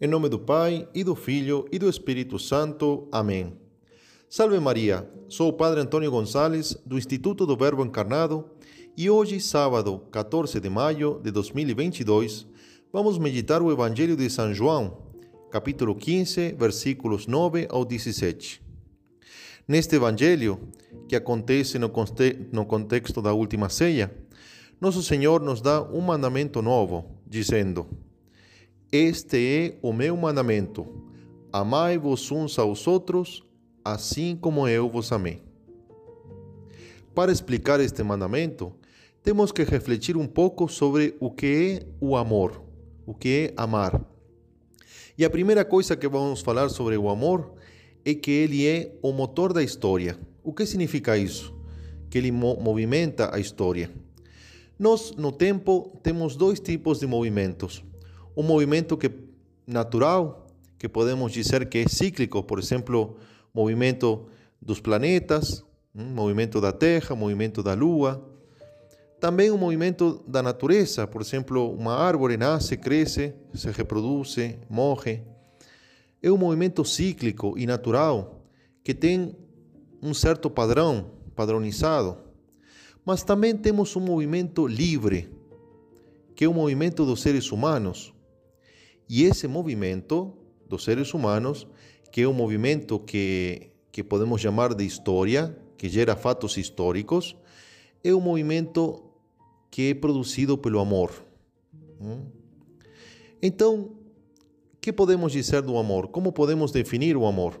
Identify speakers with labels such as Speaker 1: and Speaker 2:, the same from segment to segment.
Speaker 1: Em nome do Pai, e do Filho, e do Espírito Santo. Amém. Salve Maria, sou o Padre Antônio Gonçalves, do Instituto do Verbo Encarnado, e hoje, sábado, 14 de maio de 2022, vamos meditar o Evangelho de São João, capítulo 15, versículos 9 ao 17. Neste Evangelho, que acontece no, no contexto da última ceia, nosso Senhor nos dá um mandamento novo, dizendo: Este é o meu mandamento: amai-vos uns aos outros, assim como eu vos amei. Para explicar este mandamento, temos que refletir um pouco sobre o que é o amor, o que é amar. E a primeira coisa que vamos falar sobre o amor é que ele é o motor da história. O que significa isso? Que ele movimenta a história. Nós, no tempo, temos dois tipos de movimentos. Um movimento que natural, que podemos dizer que é cíclico, por exemplo, movimento dos planetas, movimento da Terra, movimento da Lua. Também um movimento da natureza, por exemplo, uma árvore nasce, cresce, se reproduz, morre. É um movimento cíclico e natural que tem um certo padrão, padronizado. Mas também temos um movimento livre, que é o movimento dos seres humanos. E esse movimento dos seres humanos, que é um movimento que, que podemos chamar de história, que gera fatos históricos, é um movimento que é produzido pelo amor. Então, que podemos dizer do amor? Como podemos definir o amor?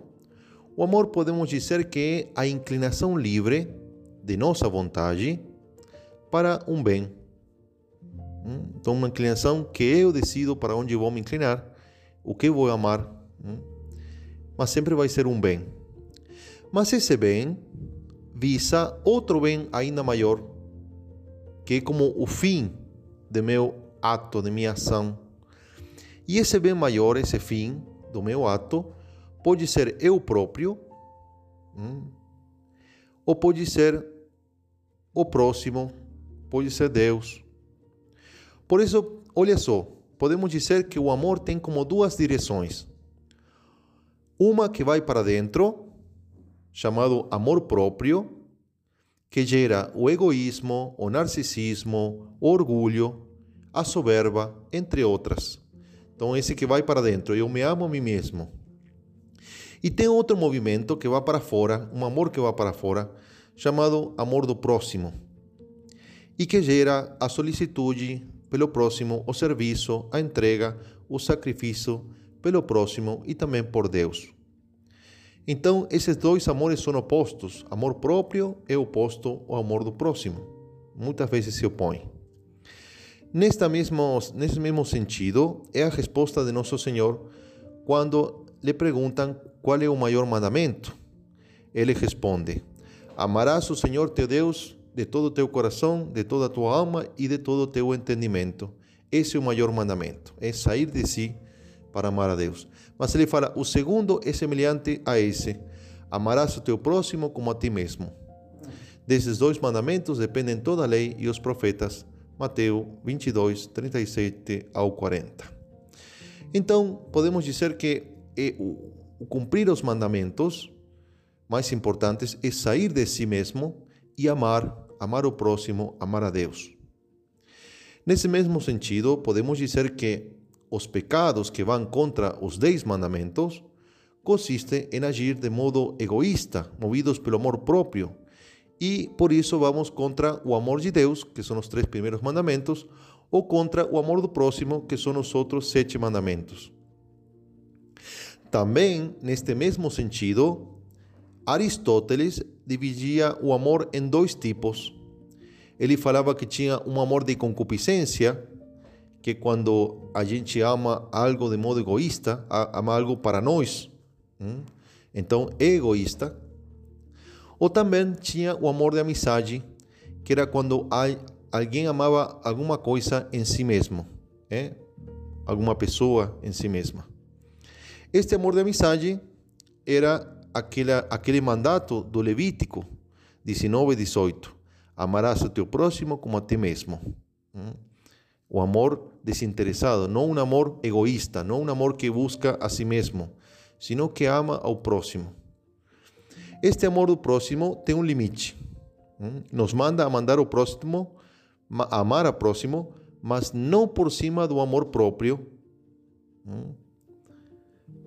Speaker 1: O amor podemos dizer que é a inclinação livre de nossa vontade para um bem. Hum? Então, uma inclinação que eu decido para onde vou me inclinar, o que vou amar, hum? mas sempre vai ser um bem. Mas esse bem visa outro bem ainda maior, que é como o fim do meu ato, de minha ação. E esse bem maior, esse fim do meu ato, pode ser eu próprio, hum? ou pode ser o próximo, pode ser Deus. Por isso, olha só, podemos dizer que o amor tem como duas direções. Uma que vai para dentro, chamado amor próprio, que gera o egoísmo, o narcisismo, o orgulho, a soberba, entre outras. Então, esse que vai para dentro, eu me amo a mim mesmo. E tem outro movimento que vai para fora, um amor que vai para fora, chamado amor do próximo, e que gera a solicitude pelo próximo, o serviço, a entrega, o sacrifício pelo próximo e também por Deus. Então, esses dois amores são opostos. Amor próprio é oposto ao amor do próximo. Muitas vezes se opõem. Nesta mesmo, nesse mesmo sentido, é a resposta de Nosso Senhor quando lhe perguntam qual é o maior mandamento. Ele responde: Amarás o Senhor teu Deus de todo o teu coração, de toda a tua alma e de todo o teu entendimento. Esse é o maior mandamento, é sair de si para amar a Deus. Mas ele fala: o segundo é semelhante a esse: amarás o teu próximo como a ti mesmo. Desses dois mandamentos dependem toda a lei e os profetas. Mateus 22, 37 ao 40. Então, podemos dizer que é o cumprir os mandamentos mais importantes é sair de si mesmo e amar, amar o próximo, amar a Deus. Nesse mesmo sentido, podemos dizer que os pecados que vão contra os dez mandamentos consistem em agir de modo egoísta, movidos pelo amor próprio, e por isso vamos contra o amor de Deus, que são os três primeiros mandamentos, ou contra o amor do próximo, que são os outros sete mandamentos. Também, neste mesmo sentido, Aristóteles dividia o amor em dois tipos. Ele falava que tinha um amor de concupiscência, que quando a gente ama algo de modo egoísta, ama algo para nós, então é egoísta. Ou também tinha o amor de amizade, que era quando alguém amava alguma coisa em si mesmo, é? alguma pessoa em si mesma. Este amor de amizade era aquele mandato do Levítico 19 e 18. Amarás o teu próximo como a ti mesmo. o amor desinteresado, não um amor egoísta, não um amor que busca a si mesmo, sino que ama ao próximo. Este amor do próximo tem um limite. Nos manda a mandar ao próximo, a amar ao próximo, mas não por cima do amor próprio.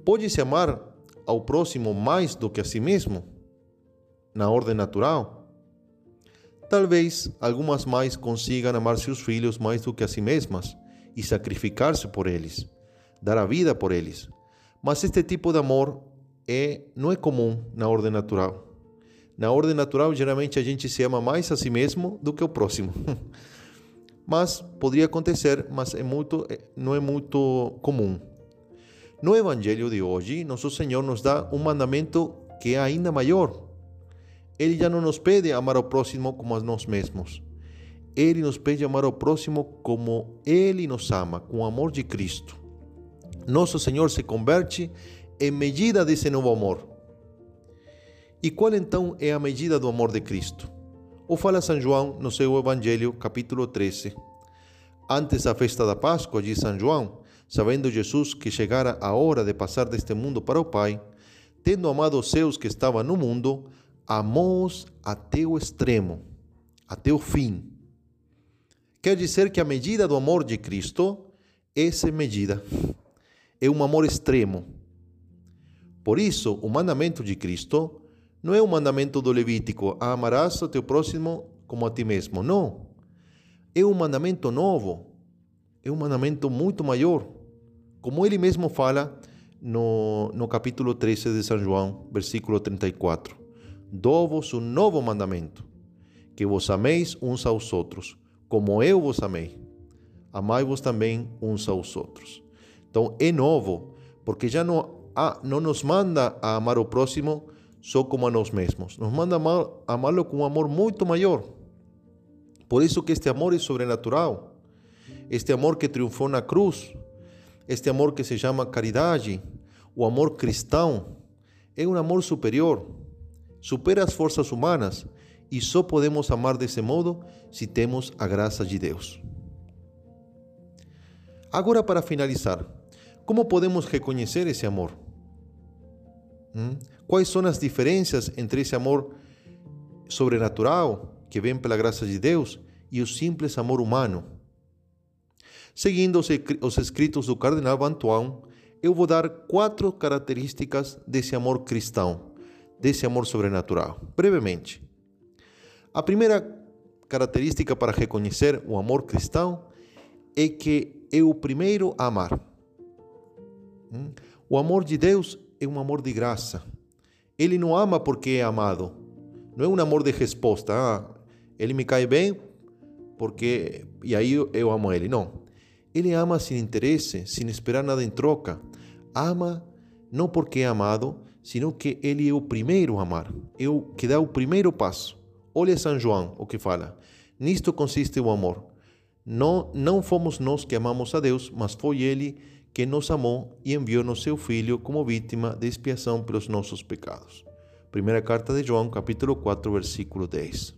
Speaker 1: Pode-se amar ao próximo mais do que a si mesmo, na ordem natural? Talvez algumas mães consigam amar seus filhos mais do que a si mesmas e sacrificar-se por eles, dar a vida por eles. Mas este tipo de amor é, não é comum na ordem natural. Na ordem natural, geralmente a gente se ama mais a si mesmo do que o próximo. mas poderia acontecer, mas é muito, não é muito comum. No Evangelho de hoje, nosso Senhor nos dá um mandamento que é ainda maior. Ele já não nos pede amar ao próximo como a nós mesmos. Ele nos pede amar ao próximo como Ele nos ama, com o amor de Cristo. Nosso Senhor se converte em medida desse novo amor. E qual então é a medida do amor de Cristo? O fala São João no seu Evangelho, capítulo 13. Antes da festa da Páscoa, diz São João, sabendo Jesus que chegara a hora de passar deste mundo para o Pai, tendo amado os seus que estavam no mundo, amou-os até o extremo, até o fim. Quer dizer que a medida do amor de Cristo, é medida, é um amor extremo. Por isso, o mandamento de Cristo não é o mandamento do Levítico, amarás o teu próximo como a ti mesmo. Não. É um mandamento novo, é um mandamento muito maior. Como ele mesmo fala no, no capítulo 13 de São João, versículo 34 dou-vos um novo mandamento: que vos ameis uns aos outros, como eu vos amei. Amai-vos também uns aos outros. Então é novo, porque já não, não nos manda a amar o próximo só como a nós mesmos, nos manda a amá-lo com um amor muito maior. Por isso que este amor é sobrenatural, este amor que triunfou na cruz, este amor que se chama caridade, o amor cristão, é um amor superior supera as forças humanas e só podemos amar desse modo se temos a graça de Deus. Agora, para finalizar, como podemos reconhecer esse amor? Hum? Quais são as diferenças entre esse amor sobrenatural, que vem pela graça de Deus, e o simples amor humano? Seguindo os escritos do cardeal Bantuan, eu vou dar quatro características desse amor cristão desse amor sobrenatural. Brevemente, a primeira característica para reconhecer o amor cristão é que é o primeiro a amar. Hum? O amor de Deus é um amor de graça. Ele não ama porque é amado. Não é um amor de resposta. Ah, ele me cai bem porque e aí eu, amo ele. Não. Ele ama sem interesse, sem esperar nada em troca. Ama não porque é amado, sino que ele é o primeiro a amar, é o que dá o primeiro passo. Olha São João o que fala. Nisto consiste o amor. Não, não fomos nós que amamos a Deus, mas foi Ele que nos amou e enviou no seu Filho como vítima de expiação pelos nossos pecados. Primeira carta de João, capítulo 4, versículo 10.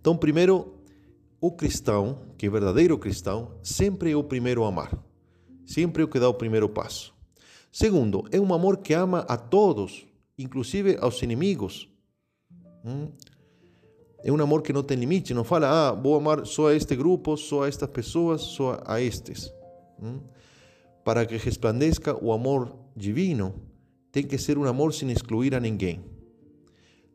Speaker 1: Então, primeiro, o cristão, que é verdadeiro cristão, sempre é o primeiro a amar. Sempre é o que dá o primeiro passo. Segundo, é um amor que ama a todos, inclusive aos inimigos. Hum? É um amor que não tem limite, não fala, ah, vou amar só a este grupo, só a estas pessoas, só a estes. Hum? Para que resplandeça o amor divino, tem que ser um amor sem excluir a ninguém.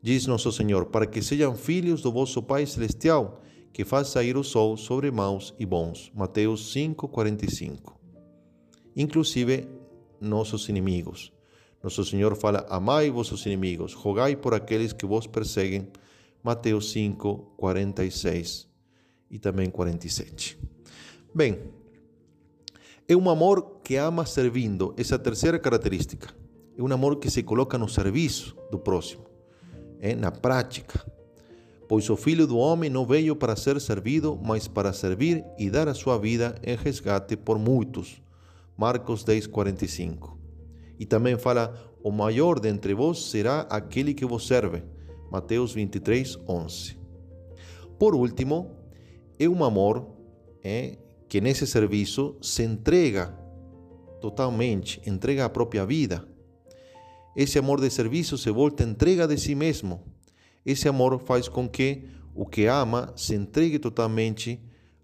Speaker 1: Diz nosso Senhor, para que sejam filhos do vosso Pai Celestial, que faz sair o sol sobre maus e bons. Mateus 5, 45. Inclusive, nossos inimigos. Nosso Senhor fala: Amai vossos inimigos, rogai por aqueles que vos perseguem. Mateus 5, 46 e também 47. Bem, é um amor que ama servindo, essa terceira característica. É um amor que se coloca no serviço do próximo, é na prática. Pois o Filho do Homem não veio para ser servido, mas para servir e dar a sua vida em resgate por muitos. Marcos 10, 45. E também fala: O maior dentre vós será aquele que vos serve. Mateus 23, 11. Por último, é um amor é, que nesse serviço se entrega totalmente, entrega a própria vida. Esse amor de serviço se volta entrega de si mesmo. Esse amor faz com que o que ama se entregue totalmente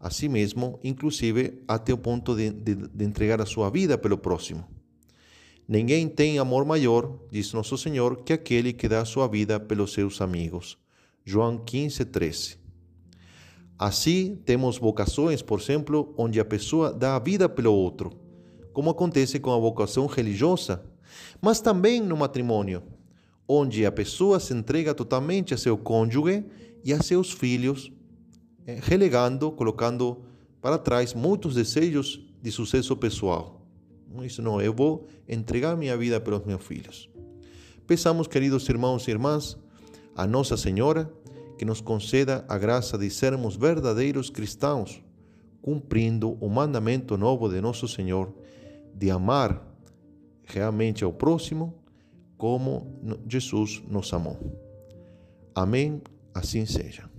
Speaker 1: a si mesmo, inclusive até o ponto de, de, de entregar a sua vida pelo próximo. Ninguém tem amor maior, diz Nosso Senhor, que aquele que dá a sua vida pelos seus amigos. João 15, 13. Assim, temos vocações, por exemplo, onde a pessoa dá a vida pelo outro, como acontece com a vocação religiosa, mas também no matrimônio, onde a pessoa se entrega totalmente a seu cônjuge e a seus filhos, relegando, colocando para trás muitos desejos de sucesso pessoal. Isso não, eu vou entregar minha vida pelos meus filhos. Peçamos, queridos irmãos e irmãs, a Nossa Senhora que nos conceda a graça de sermos verdadeiros cristãos, cumprindo o mandamento novo de Nosso Senhor de amar realmente ao próximo como Jesus nos amou. Amém. Assim seja.